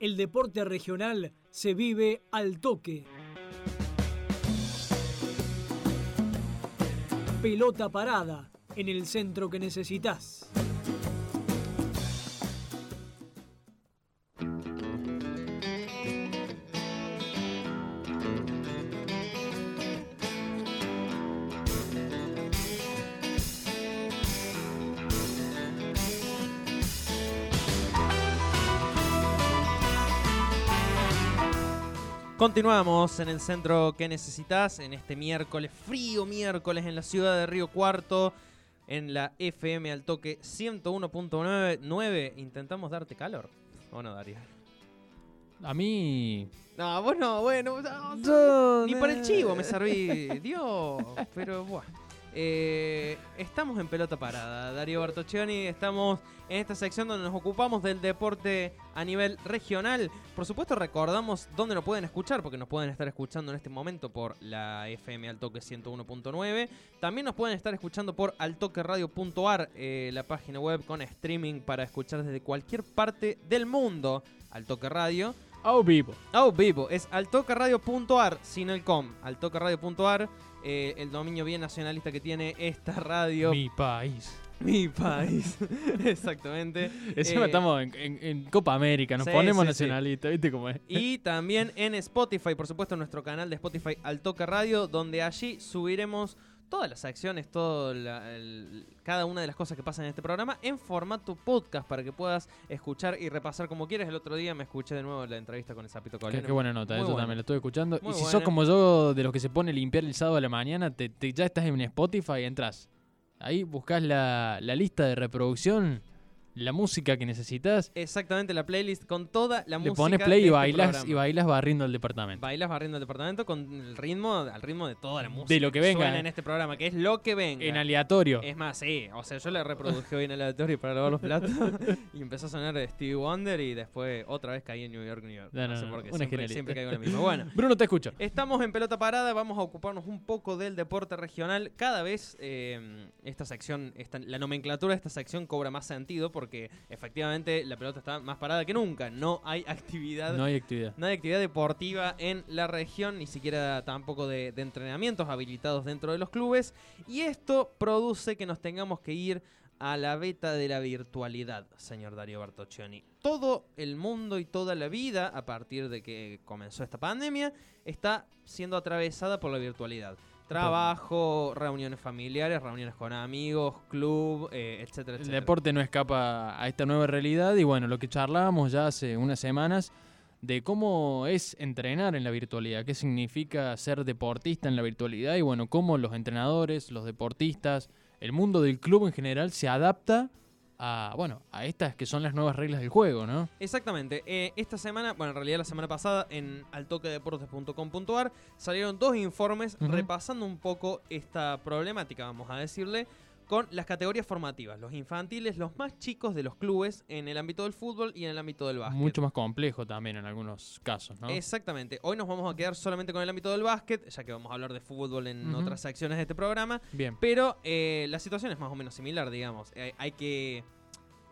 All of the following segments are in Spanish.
El deporte regional se vive al toque. Pelota parada en el centro que necesitas. Continuamos en el centro que necesitas en este miércoles, frío miércoles en la ciudad de Río Cuarto, en la FM al toque 101.9. Intentamos darte calor. ¿O no, Darío? A mí. No, vos no, bueno. ni por el chivo me serví. Dios, pero bueno. Eh, estamos en pelota parada, Darío Bartoccioni. Estamos en esta sección donde nos ocupamos del deporte a nivel regional. Por supuesto, recordamos dónde nos pueden escuchar, porque nos pueden estar escuchando en este momento por la FM Altoque 101.9. También nos pueden estar escuchando por altoqueradio.ar, eh, la página web con streaming para escuchar desde cualquier parte del mundo. Altoque Radio. Au vivo. Au vivo. Es altoqueradio.ar, sin el com. Altoqueradio.ar eh, el dominio bien nacionalista que tiene esta radio. Mi país. Mi país, exactamente. Encima Eh, estamos en, en Copa América, nos sí, ponemos sí, sí. nacionalistas, ¿viste cómo es? Y también en Spotify, por supuesto, en nuestro canal de Spotify Al Toque Radio, donde allí subiremos todas las acciones, todo la- el- cada una de las cosas que pasan en este programa en formato podcast para que puedas escuchar y repasar como quieras. El otro día me escuché de nuevo la entrevista con el Zapito Qué, Colino. qué buena nota, Muy eso buena. también lo estoy escuchando. Muy y si buena. sos como yo, de los que se pone limpiar el sábado a la mañana, te, te- ya estás en Spotify, entras. Ahí buscas la, la lista de reproducción, la música que necesitas, Exactamente, la playlist con toda la le música. pones play de y este bailas programa. y bailas barriendo el departamento. Bailas barriendo el departamento con el ritmo, al ritmo de toda la música. De lo que venga. suena en este programa, que es lo que venga. En aleatorio. Es más, sí, o sea, yo le reproduje hoy en aleatorio para lavar los platos y empezó a sonar Stevie Wonder y después otra vez caí en New York, New York. No, No, no, sé por qué, siempre, siempre caigo en la misma. Bueno, Bruno, te escucho. Estamos en pelota parada, vamos a ocuparnos un poco del deporte regional. Cada vez eh, esta sección, esta- la nomenclatura de esta sección cobra más sentido porque efectivamente la pelota está más parada que nunca. No hay actividad No hay actividad. no hay actividad deportiva en la región, ni siquiera tampoco de, de entrenamientos habilitados dentro de los clubes. Y esto produce que nos tengamos que ir a la beta de la virtualidad, señor Darío Bartoccioni. Todo el mundo y toda la vida, a partir de que comenzó esta pandemia, está siendo atravesada por la virtualidad. Trabajo, reuniones familiares, reuniones con amigos, club, eh, etcétera, El etcétera. deporte no escapa a esta nueva realidad y bueno, lo que charlábamos ya hace unas semanas de cómo es entrenar en la virtualidad, qué significa ser deportista en la virtualidad y bueno, cómo los entrenadores, los deportistas, el mundo del club en general se adapta a, bueno, a estas que son las nuevas reglas del juego, ¿no? Exactamente. Eh, esta semana, bueno, en realidad la semana pasada, en altoquedeportes.com.ar salieron dos informes repasando un poco esta problemática, vamos a decirle, con las categorías formativas, los infantiles, los más chicos de los clubes en el ámbito del fútbol y en el ámbito del básquet. Mucho más complejo también en algunos casos, ¿no? Exactamente. Hoy nos vamos a quedar solamente con el ámbito del básquet, ya que vamos a hablar de fútbol en otras secciones de este programa. Bien. Pero eh, la situación es más o menos similar, digamos. Eh, hay que.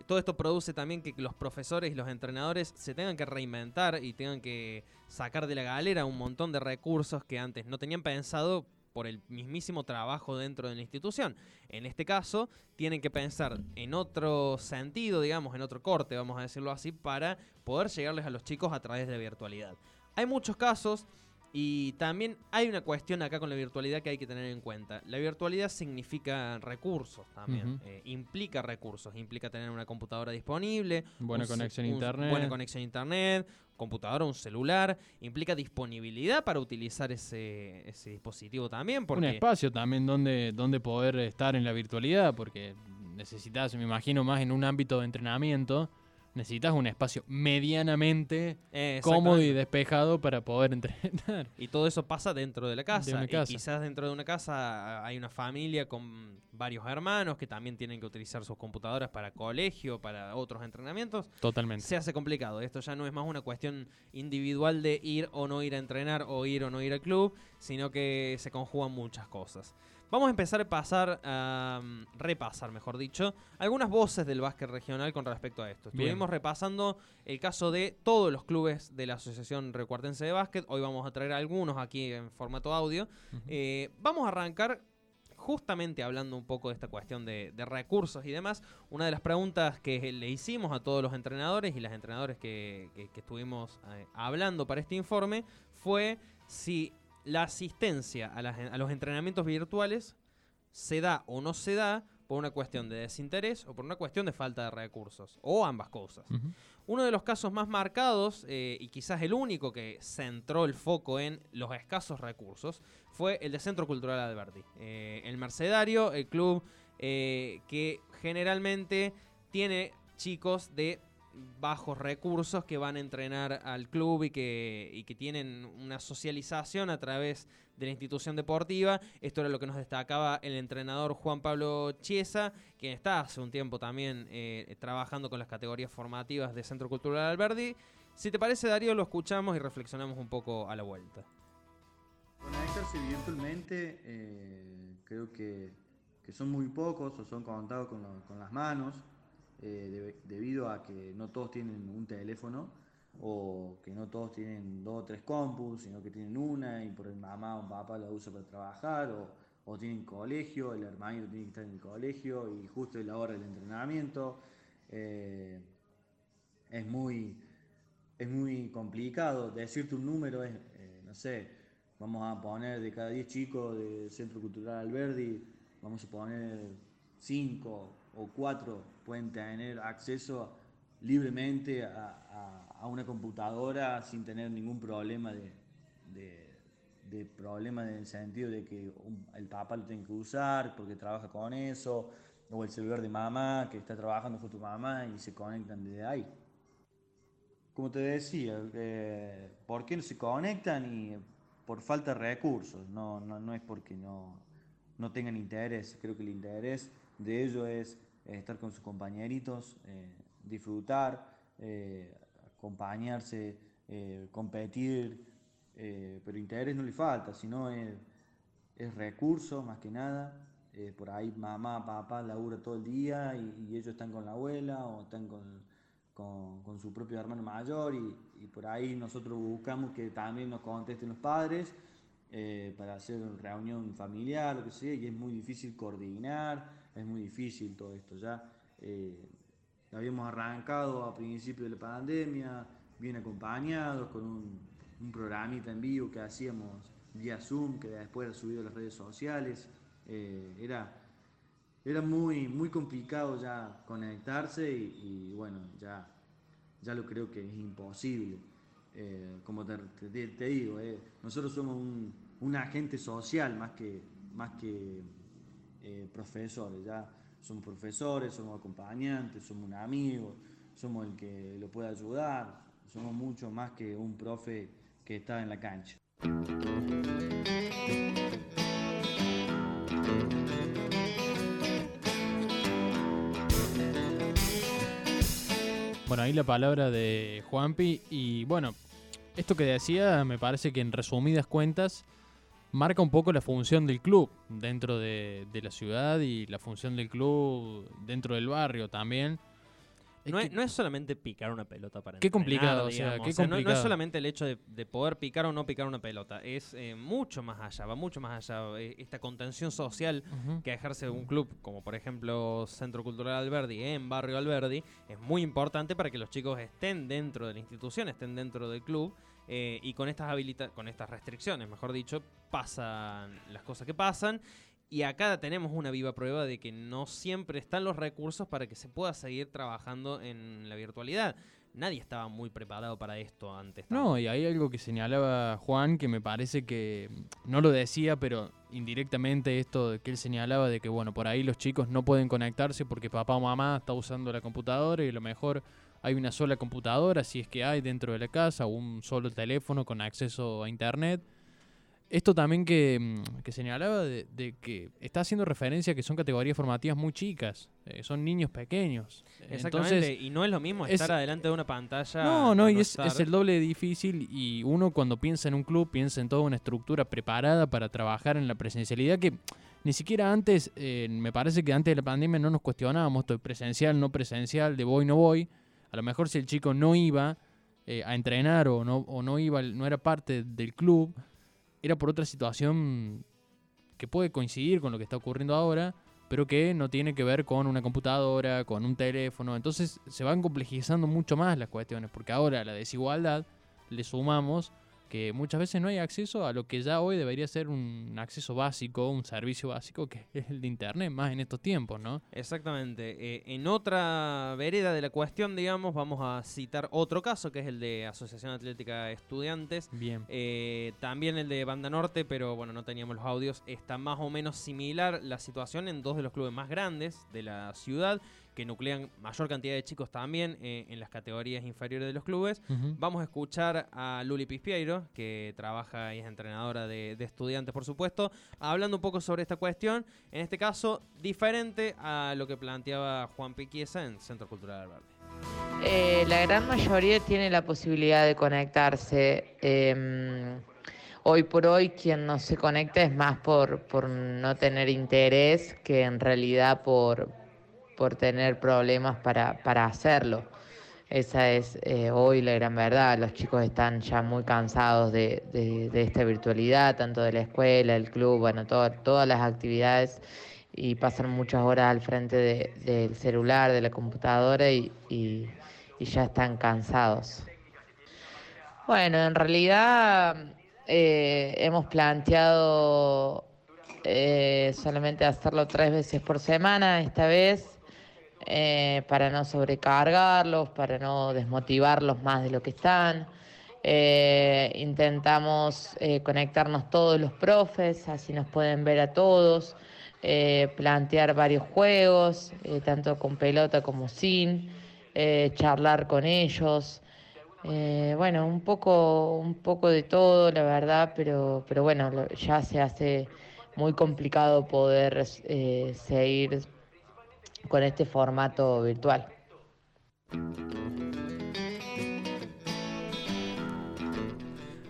Todo esto produce también que los profesores y los entrenadores se tengan que reinventar y tengan que sacar de la galera un montón de recursos que antes no tenían pensado por el mismísimo trabajo dentro de la institución. En este caso, tienen que pensar en otro sentido, digamos, en otro corte, vamos a decirlo así, para poder llegarles a los chicos a través de la virtualidad. Hay muchos casos y también hay una cuestión acá con la virtualidad que hay que tener en cuenta. La virtualidad significa recursos también, eh, implica recursos, implica tener una computadora disponible, Buena un conexión a internet. buena conexión a internet, computadora, un celular, implica disponibilidad para utilizar ese, ese dispositivo también, Un porque espacio también donde, donde poder estar en la virtualidad, porque necesitas, me imagino, más en un ámbito de entrenamiento, necesitas un espacio medianamente Eh, cómodo y despejado para poder entrenar. Y todo eso pasa dentro de la casa. Y casa. quizás dentro de una casa hay una familia con varios hermanos que también tienen que utilizar sus computadoras para colegio, para otros entrenamientos. Totalmente. Se hace complicado. Esto ya no es más una cuestión individual de ir o no ir a entrenar o ir o no ir al club, sino que se conjugan muchas cosas. Vamos a empezar a pasar, a repasar, mejor dicho, algunas voces del básquet regional con respecto a esto. Bien. Estuvimos repasando el caso de todos los clubes de la Asociación Recuartense de Básquet. Hoy vamos a traer algunos aquí en formato audio. Eh, vamos a arrancar justamente hablando un poco de esta cuestión de, de recursos y demás. Una de las preguntas que le hicimos a todos los entrenadores y las que, que- que estuvimos eh, hablando para este informe fue si la asistencia a, las- a los entrenamientos virtuales se da o no se da por una cuestión de desinterés o por una cuestión de falta de recursos, o ambas cosas. Uno de los casos más marcados, eh, y quizás el único que centró el foco en los escasos recursos, fue el de Centro Cultural Alberti. Eh, el Mercedario, el club eh, que generalmente tiene chicos de bajos recursos que van a entrenar al club y que, y que tienen una socialización a través de la institución deportiva. Esto era lo que nos destacaba el entrenador Juan Pablo Chiesa, quien está hace un tiempo también eh, trabajando con las categorías formativas de Centro Cultural Alberdi. Si te parece, Darío, lo escuchamos y reflexionamos un poco a la vuelta. Conectarse virtualmente eh, creo que, que son muy pocos o son contados con, con las manos eh, debido a que no todos tienen un teléfono o que no todos tienen dos o tres compus, sino que tienen una y por el mamá o papá la usa para trabajar o, o tienen colegio, el hermanito tiene que estar en el colegio y justo es la hora del entrenamiento. eh, es muy, es muy complicado. Decirte un número es, eh, no sé, vamos a poner de cada 10 chicos del Centro Cultural Alberdi, vamos a poner 5 o 4 pueden tener acceso libremente a, una computadora sin tener ningún problema de, de, de problema en el sentido de que el papá lo tiene que usar porque trabaja con eso, o el celular de mamá que está trabajando con tu mamá y se conectan desde ahí. Como te decía, eh, ¿por qué no se conectan? Y por falta de recursos, no, no, no es porque no, no tengan interés, creo que el interés de ellos es eh, estar con sus compañeritos, eh, disfrutar, eh, acompañarse, eh, competir, eh, pero interés no le falta, sino es, es recurso más que nada. eh, por ahí mamá, papá labura todo el día y, y ellos están con la abuela o están con, con, con su propio hermano mayor y, y por ahí nosotros buscamos que también nos contesten los padres eh, para hacer una reunión familiar, lo que sea, y es muy difícil coordinar, es muy difícil todo esto. Ya eh, habíamos arrancado a principios de la pandemia, bien acompañados, con un, un programita en vivo que hacíamos vía Zoom, que después era subido a las redes sociales. eh, era, era muy, muy complicado ya conectarse y, bueno, ya, ya lo creo que es imposible. Eh, como te, digo, nosotros somos un, un agente social más que, más que eh, profesores, ya somos profesores, somos acompañantes, somos un amigo, somos el que lo puede ayudar, somos mucho más que un profe que está en la cancha. Bueno, ahí la palabra de Juanpi. Y bueno, esto que decía me parece que en resumidas cuentas marca un poco la función del club dentro de, de la ciudad y la función del club dentro del barrio también. No es, no es solamente picar una pelota para Qué entrenar, complicado, o sea, digamos. qué no- No, complicado. es solamente el hecho de, de poder picar o no picar una pelota, es eh, mucho más allá, va mucho más allá. Eh, Esta contención social que ejerce un club como por ejemplo Centro Cultural Alberdi en Barrio Alberdi es muy importante para que los chicos estén dentro de la institución, estén dentro del club eh, y con estas habilita con estas restricciones, mejor dicho, pasan las cosas que pasan y acá tenemos una viva prueba de que no siempre están los recursos para que se pueda seguir trabajando en la virtualidad. Nadie estaba muy preparado para esto antes. No, y hay algo que señalaba Juan que me parece que mm, no lo decía, pero indirectamente esto que él señalaba de que, bueno, por ahí los chicos no pueden conectarse porque papá o mamá está usando la computadora y a lo mejor hay una sola computadora, si es que hay dentro de la casa, o un solo teléfono con acceso a internet. Esto también que, mm, que señalaba de, de que está haciendo referencia a que son categorías formativas muy chicas, eh, son niños pequeños. Exactamente, Entonces, y no es lo mismo es- estar adelante de una pantalla. no, no, y es, es el doble de difícil y uno cuando piensa en un club piensa en toda una estructura preparada para trabajar en la presencialidad que Ni siquiera antes, eh, me parece que antes de la pandemia no nos cuestionábamos esto presencial, no presencial, de voy, no voy. A lo mejor si el chico no iba eh, a entrenar o no, o no iba, no era parte del club, era por otra situación que puede coincidir con lo que está ocurriendo ahora, pero que no tiene que ver con una computadora, con un teléfono. Entonces se van complejizando mucho más las cuestiones, porque ahora la desigualdad le sumamos que muchas veces no hay acceso a lo que ya hoy debería ser un acceso básico, un servicio básico, que es el de Internet, más en estos tiempos, ¿no? Exactamente. Eh, en otra vereda de la cuestión, digamos, vamos a citar otro caso, que es el de Asociación Atlética Estudiantes. Bien. Eh, también el de Banda Norte, pero bueno, no teníamos los audios. Está más o menos similar la situación en dos de los clubes más grandes de la ciudad que nuclean mayor cantidad de chicos también eh, en las categorías inferiores de los clubes. Vamos a escuchar a Luli Pispiero, que trabaja y es entrenadora de, de estudiantes, por supuesto, hablando un poco sobre esta cuestión. En este caso, diferente a lo que planteaba Juan Piquiesa en Centro Cultural Verde. Eh, la gran mayoría tiene la posibilidad de conectarse. Em, hoy por hoy quien no se conecta es más por, por no tener interés que en realidad por, por tener problemas para, para hacerlo. Esa es eh, hoy la gran verdad. Los chicos están ya muy cansados de, de- esta virtualidad, tanto de la escuela, el club, bueno, todo- todas las actividades y pasan muchas horas al frente de- del celular, de la computadora y, y- y ya están cansados. Bueno, en realidad eh, hemos planteado eh, solamente hacerlo tres veces por semana esta vez eh, para no sobrecargarlos, para no desmotivarlos más de lo que están. Eh, intentamos eh, conectarnos todos los profes, así nos pueden ver a todos, plantear varios juegos, tanto con pelota como sin, charlar con ellos. Bueno, un poco, un poco de todo, la verdad, pero, pero bueno, ya se hace muy complicado poder seguir con este formato virtual.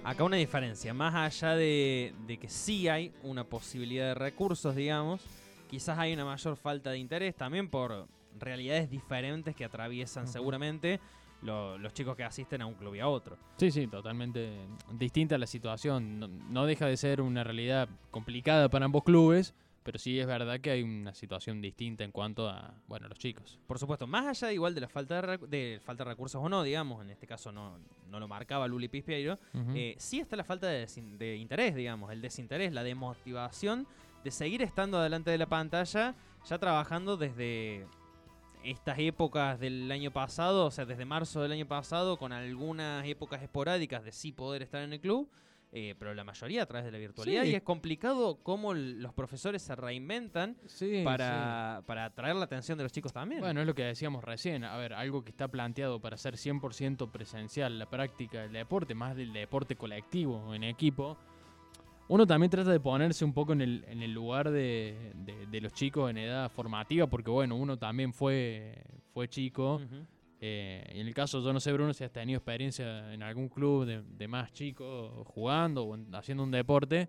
Acá una diferencia, más allá de, de que sí hay una posibilidad de recursos, digamos, quizás hay una mayor falta de interés también por realidades diferentes que atraviesan seguramente lo- los chicos que asisten a un club y a otro. Sí, sí, totalmente distinta la situación. No, no deja de ser una realidad complicada para ambos clubes, pero sí es verdad que hay una situación distinta en cuanto a, bueno, los chicos. Por supuesto, más allá igual de la falta de, de falta de recursos o no, digamos, en este caso no, no lo marcaba Luli Pispiero, eh, sí está la falta de, de interés, digamos, el desinterés, la desmotivación de seguir estando delante de la pantalla, ya trabajando desde estas épocas del año pasado, o sea, desde marzo del año pasado, con algunas épocas esporádicas de sí poder estar en el club, eh, pero la mayoría a través de la virtualidad. Sí. Y es complicado cómo los profesores se reinventan Sí, para, para atraer la atención de los chicos también. Bueno, es lo que decíamos recién. A ver, algo que está planteado para ser 100% presencial, la práctica del deporte, más del deporte colectivo en equipo. Uno también trata de ponerse un poco en el, en el lugar de, de- de los chicos en edad formativa, porque bueno, uno también fue, fue chico. Eh, en el caso, yo no sé, Bruno, si has tenido experiencia en algún club de, de más chicos jugando o en- haciendo un deporte.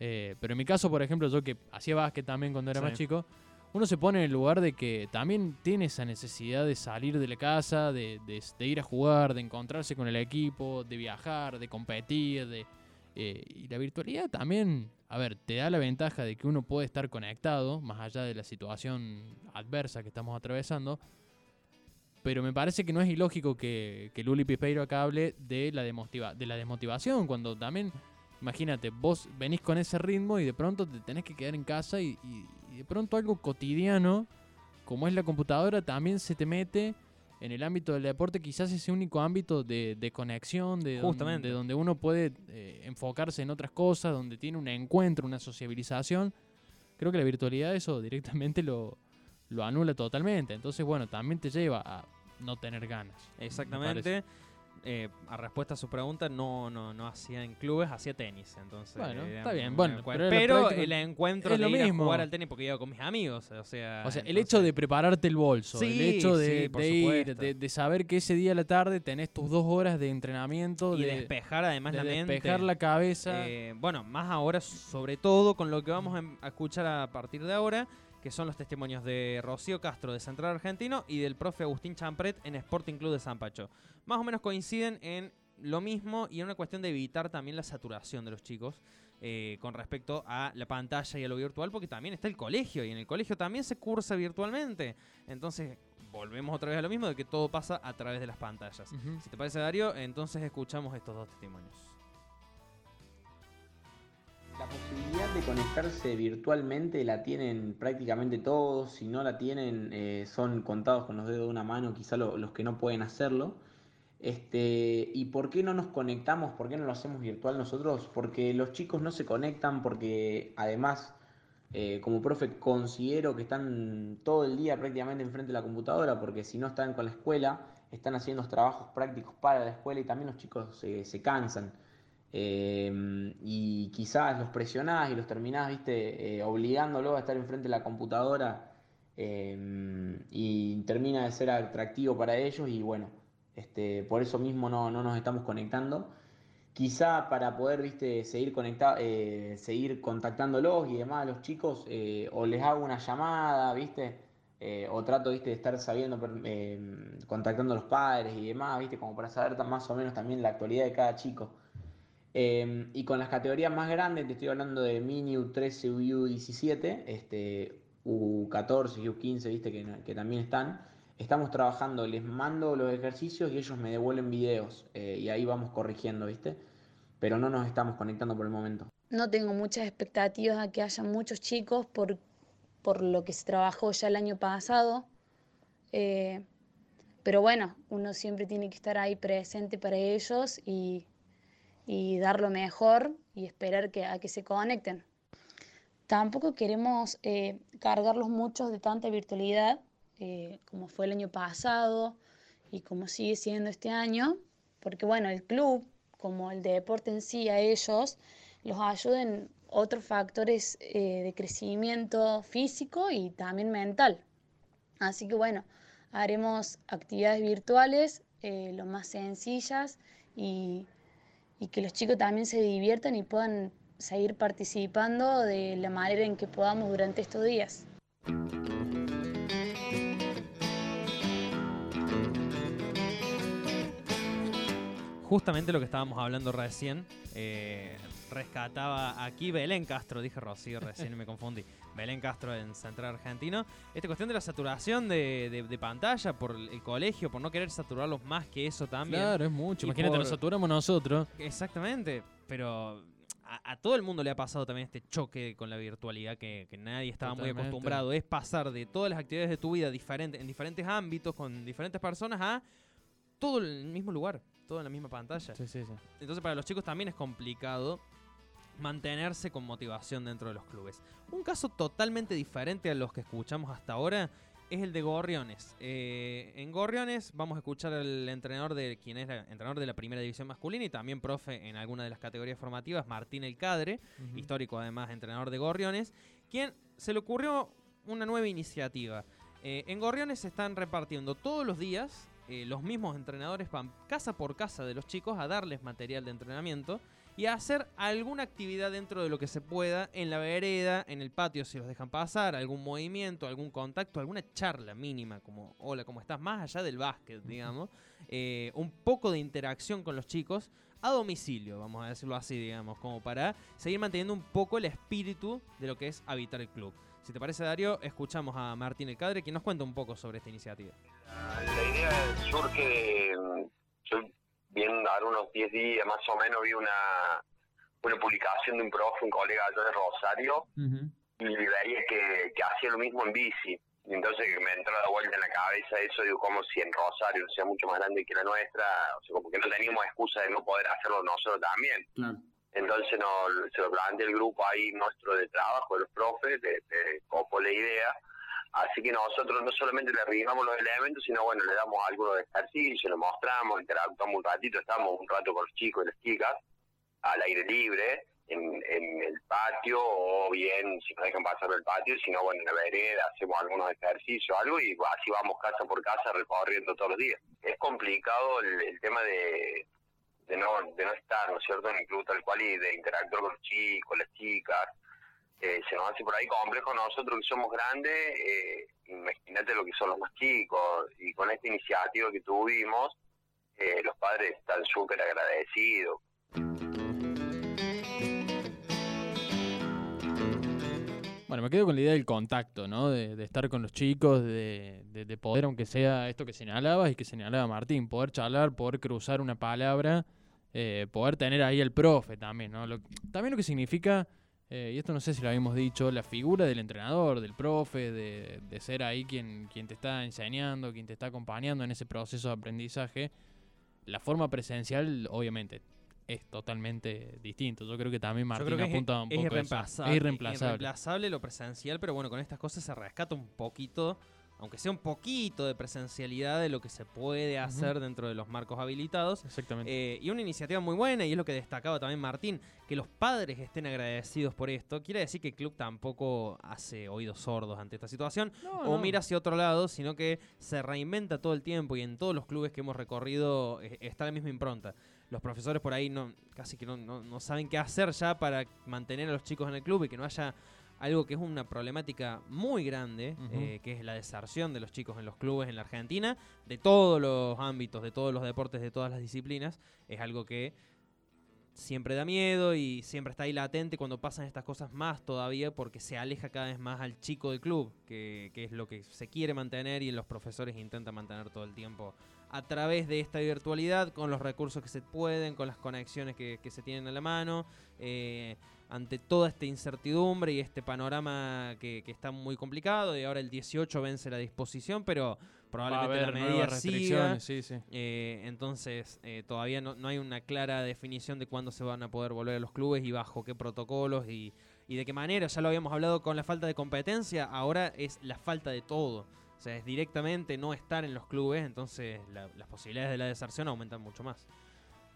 Eh, pero en mi caso, por ejemplo, yo que hacía básquet también cuando era Sí. más chico, uno se pone en el lugar de que también tiene esa necesidad de salir de la casa, de, de- de ir a jugar, de encontrarse con el equipo, de viajar, de competir. De, eh, y la virtualidad también, a ver, te da la ventaja de que uno puede estar conectado, más allá de la situación adversa que estamos atravesando. Pero me parece que no es ilógico que, que Luli Pipeiro acá hable de la, demotiva- de la desmotivación, cuando también, imagínate, vos venís con ese ritmo y de pronto te tenés que quedar en casa y, y- y de pronto algo cotidiano, como es la computadora, también se te mete en el ámbito del deporte, quizás ese único ámbito de, de conexión, de, don- Justamente. de donde uno puede eh, enfocarse en otras cosas, donde tiene un encuentro, una sociabilización. Creo que la virtualidad eso directamente lo, lo anula totalmente. Entonces, bueno, también te lleva a no tener ganas. me Exactamente. eh, a respuesta a su pregunta, no, no, no hacía en clubes, hacía tenis. Entonces, Bueno, era está bien, un bueno, pero pero el encuentro es de lo ir a mismo. jugar al tenis porque iba con mis amigos. O sea, O sea, el hecho de prepararte el bolso, el hecho de, sí, de ir, de, de saber que ese día a la tarde tenés tus dos horas de entrenamiento, y de, despejar además de la mente. despejar la cabeza. Eh, bueno, más ahora, sobre todo con lo que vamos a em- a escuchar a partir de ahora, que son los testimonios de Rocío Castro de Central Argentino y del profe Agustín Champret en Sporting Club de San Pacho. Más o menos coinciden en lo mismo y en una cuestión de evitar también la saturación de los chicos. eh, con respecto a la pantalla y a lo virtual, porque también está el colegio y en el colegio también se cursa virtualmente. Entonces, volvemos otra vez a lo mismo de que todo pasa a través de las pantallas. Si te parece, Darío, entonces escuchamos estos dos testimonios. La posibilidad de conectarse virtualmente la tienen prácticamente todos, si no la tienen eh, son contados con los dedos de una mano, quizá lo- los que no pueden hacerlo. Este, ¿Y por qué no nos conectamos? ¿Por qué no lo hacemos virtual nosotros? Porque los chicos no se conectan, porque además, eh, como profe, considero que están todo el día prácticamente enfrente de la computadora, porque si no están con la escuela, están haciendo trabajos prácticos para la escuela y también los chicos se cansan. Eh, y quizás los presionás y los terminás, viste, eh, a estar enfrente de la computadora eh, y termina de ser atractivo para ellos y bueno, este, por eso mismo no, no nos estamos conectando. Quizá para poder, viste, seguir conecta eh, seguir contactándolos y demás a los chicos, eh, o les hago una llamada, viste, eh, o trato, viste, de estar sabiendo, eh, contactando a los padres y demás, viste, como para saber más o menos también la actualidad de cada chico. Eh, y con las categorías más grandes, te estoy hablando de Mini U13, U17, este, U14 y U15, viste, que, que también están. Estamos trabajando, les mando los ejercicios y ellos me devuelven videos eh, y ahí vamos corrigiendo, viste. Pero no nos estamos conectando por el momento. No tengo muchas expectativas a que haya muchos chicos por, por lo que se trabajó ya el año pasado. Eh, pero bueno, uno siempre tiene que estar ahí presente para ellos y, y dar lo mejor y esperar que, a que se conecten. Tampoco queremos eh, cargarlos muchos de tanta virtualidad eh, como fue el año pasado y como sigue siendo este año, porque bueno, el club, como el deporte en sí, a ellos los ayuda en otros factores eh, de crecimiento físico y también mental. Así que bueno, haremos actividades virtuales lo más sencillas y, y que los chicos también se diviertan y puedan seguir participando de la manera en que podamos durante estos días. Justamente lo que estábamos hablando recién, eh, rescataba aquí Belén Castro, dije Rocío recién y me confundí. Belén Castro en Central Argentino. Esta cuestión de la saturación de, de- de pantalla por el colegio, por no querer saturarlos más que eso también. Claro, es mucho. Y Imagínate, por- nos saturamos nosotros. Exactamente, pero a, a todo el mundo le ha pasado también este choque con la virtualidad que, que nadie estaba muy acostumbrado. Es pasar de todas las actividades de tu vida diferente, en diferentes ámbitos, con diferentes personas, a todo en el mismo lugar, todo en la misma pantalla. Sí, sí, sí. Entonces para los chicos también es complicado mantenerse con motivación dentro de los clubes. Un caso totalmente diferente a los que escuchamos hasta ahora es el de Gorriones. Eh, en Gorriones vamos a escuchar al entrenador de quien es el entrenador de la primera división masculina y también profe en alguna de las categorías formativas, Martín El Cadre, histórico además entrenador de Gorriones, quien se le ocurrió una nueva iniciativa. Eh, en Gorriones se están repartiendo todos los días, eh, los mismos entrenadores van casa por casa de los chicos a darles material de entrenamiento y a hacer alguna actividad dentro de lo que se pueda en la vereda, en el patio si los dejan pasar, algún movimiento, algún contacto, alguna charla mínima, como hola, ¿cómo estás? Más allá del básquet, digamos. Eh, un poco de interacción con los chicos a domicilio, vamos a decirlo así, digamos, como para seguir manteniendo un poco el espíritu de lo que es habitar el club. Si te parece, Darío, escuchamos a Martín El Cadre, quien nos cuenta un poco sobre esta iniciativa. La idea surge de. Yo viendo ahora unos 10 días más o menos vi una, una publicación de un profe, un colega allá de Rosario, y veía que, que hacía lo mismo en bici. Y entonces me entró la vuelta en la cabeza eso, digo, como si en Rosario sea mucho más grande que la nuestra, o sea, como que no teníamos excusa de no poder hacerlo nosotros también. Claro. Entonces no, se lo plantea el grupo ahí nuestro de trabajo, de los profes, de, de copó la idea, Así que nosotros no solamente le arreglamos los elementos, sino bueno, le damos algunos ejercicios, le mostramos, interactuamos un ratito, estamos un rato con los chicos y las chicas al aire libre, en, en el patio, o bien si nos dejan pasar el patio, sino bueno, en la vereda hacemos algunos ejercicios, algo, y así vamos casa por casa recorriendo todos los días. Es complicado el, tema de, de no de no estar, ¿no es cierto?, en el club tal cual y de interactuar con los chicos, las chicas, eh, se nos hace por ahí complejo nosotros que somos grandes, eh, imagínate lo que son los más chicos, y con esta iniciativa que tuvimos, eh, los padres están súper agradecidos. Bueno, me quedo con la idea del contacto, ¿no? De, estar con los chicos, de, de, poder, aunque sea esto que señalabas y que señalaba Martín, poder charlar, poder cruzar una palabra, poder tener ahí el profe también, ¿no? también lo que significa eh, y esto no sé si lo habíamos dicho, la figura del entrenador, del profe, de, ser ahí quien, quien te está enseñando, quien te está acompañando en ese proceso de aprendizaje, la forma presencial, obviamente, es totalmente distinto. Yo creo que también Martín apunta un poco es irreemplazable, es irreemplazable. Es irreemplazable lo presencial, pero bueno, con estas cosas se rescata un poquito aunque sea un poquito de presencialidad de lo que se puede hacer dentro de los marcos habilitados. Exactamente. Eh, y una iniciativa muy buena, y es lo que destacaba también Martín, que los padres estén agradecidos por esto. Quiere decir que el club tampoco hace oídos sordos ante esta situación o mira hacia otro lado, sino que se reinventa todo el tiempo y en todos los clubes que hemos recorrido eh, está la misma impronta. Los profesores por ahí no casi que no, no saben qué hacer ya para mantener a los chicos en el club y que no haya algo que es una problemática muy grande, eh, que es la deserción de los chicos en los clubes en la Argentina, de todos los ámbitos, de todos los deportes, de todas las disciplinas, es algo que siempre da miedo y siempre está ahí latente cuando pasan estas cosas más todavía porque se aleja cada vez más al chico del club, que, es lo que se quiere mantener y los profesores intentan mantener todo el tiempo a través de esta virtualidad, con los recursos que se pueden, con las conexiones que, se tienen a la mano. Eh, ante toda esta incertidumbre y este panorama que, está muy complicado y ahora el 18 vence la disposición, pero probablemente la medida siga. Sí, sí. Eh, entonces eh, todavía no, hay una clara definición de cuándo se van a poder volver a los clubes y bajo qué protocolos y, de qué manera. Ya lo habíamos hablado con la falta de competencia, ahora es la falta de todo. O sea, es directamente no estar en los clubes, entonces las posibilidades de la deserción aumentan mucho más.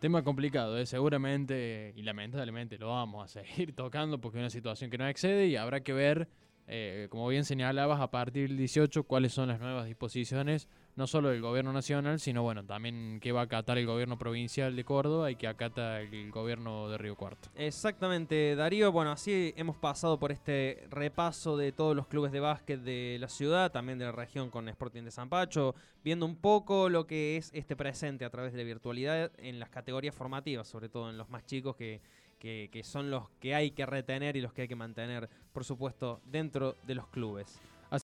Tema complicado, ¿eh? seguramente y lamentablemente lo vamos a seguir tocando porque es una situación que no excede y habrá que ver eh, como bien señalabas, a partir del 18, cuáles son las nuevas disposiciones, no solo del gobierno nacional, sino bueno, también que va a acatar el gobierno provincial de Córdoba y que acata el gobierno de Río Cuarto. Exactamente, Darío. Bueno, así hemos pasado por este repaso de todos los clubes de básquet de la ciudad, también de la región con Sporting de San Pacho, viendo un poco lo que es este presente a través de la virtualidad en las categorías formativas, sobre todo en los más chicos que que, son los que hay que retener y los que hay que mantener, por supuesto, dentro de los clubes.